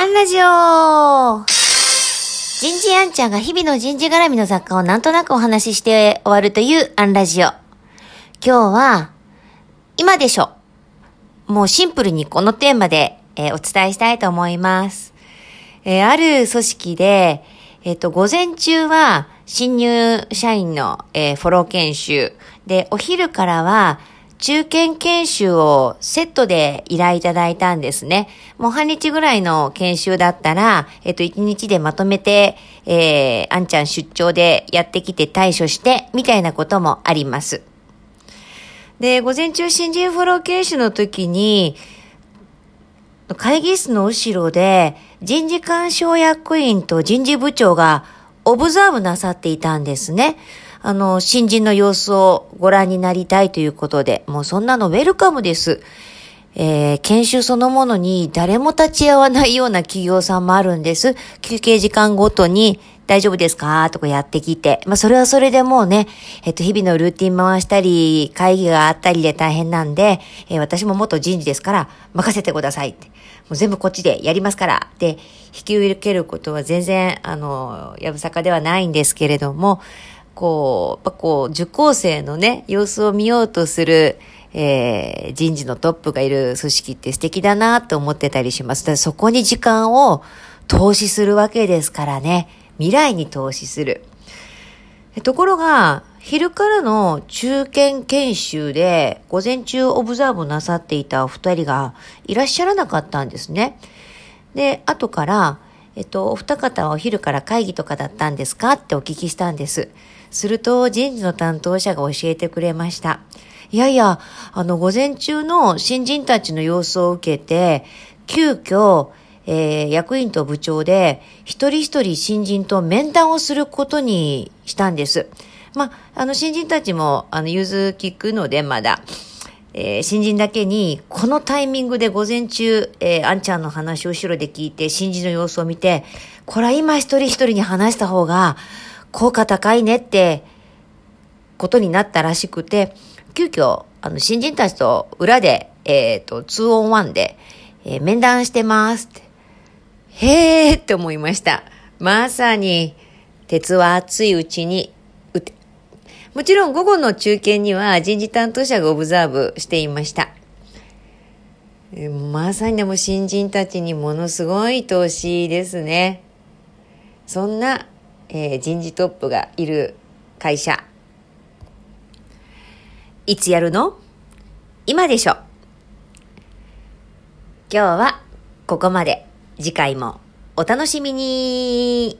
アンラジオ人事アンちゃんが日々の人事絡みの雑貨をなんとなくお話しして終わるというアンラジオ。今日は、今でしょ。もうシンプルにこのテーマで、えー、お伝えしたいと思います。えー、ある組織で、えっ、ー、と、午前中は新入社員の、えフォロー研修。で、お昼からは中堅研修をセットで依頼いただいたんですね。もう半日ぐらいの研修だったら、えっと、一日でまとめて、えー、あんちゃん出張でやってきて対処して、みたいなこともあります。で、午前中新人フォロー研修の時に、会議室の後ろで人事干渉役員と人事部長がオブザーブなさっていたんですね。あの、新人の様子をご覧になりたいということで、もうそんなのウェルカムです。えー、研修そのものに誰も立ち会わないような企業さんもあるんです。休憩時間ごとに大丈夫ですか？とかやってきて。まあ、それはそれでもうね、えっと、日々のルーティン回したり、会議があったりで大変なんで、えー、私も元人事ですから、任せてください。もう全部こっちでやりますから。で、引き受けることは全然、あの、やぶさかではないんですけれども、こう、やっぱこう、受講生のね、様子を見ようとする、えー、人事のトップがいる組織って素敵だなと思ってたりします。だそこに時間を投資するわけですからね。未来に投資する。ところが、昼からの中堅研修で午前中オブザーブなさっていたお二人がいらっしゃらなかったんですね。で、後から、えっと、お二方はお昼から会議とかだったんですか？ってお聞きしたんです。すると人事の担当者が教えてくれました。いやいや、あの、午前中の新人たちの様子を受けて、急遽、えー、役員と部長で、一人一人新人と面談をすることにしたんです。まあ、あの、新人たちも、あの、融通聞くので、まだ。えー、新人だけに、このタイミングで午前中、えー、あんちゃんの話を後ろで聞いて、新人の様子を見て、これは今一人一人に話した方が、効果高いねってことになったらしくて、急遽、あの、新人たちと裏で、えっ、ー、と、2 on 1で、えー、面談してますって。へーって思いました。まさに、鉄は熱いうちに。もちろん午後の中堅には人事担当者がオブザーブしていました。まさにでも新人たちにものすごい投資ですね。そんなえー、人事トップがいる会社。いつやるの？今でしょ。今日はここまで。次回もお楽しみに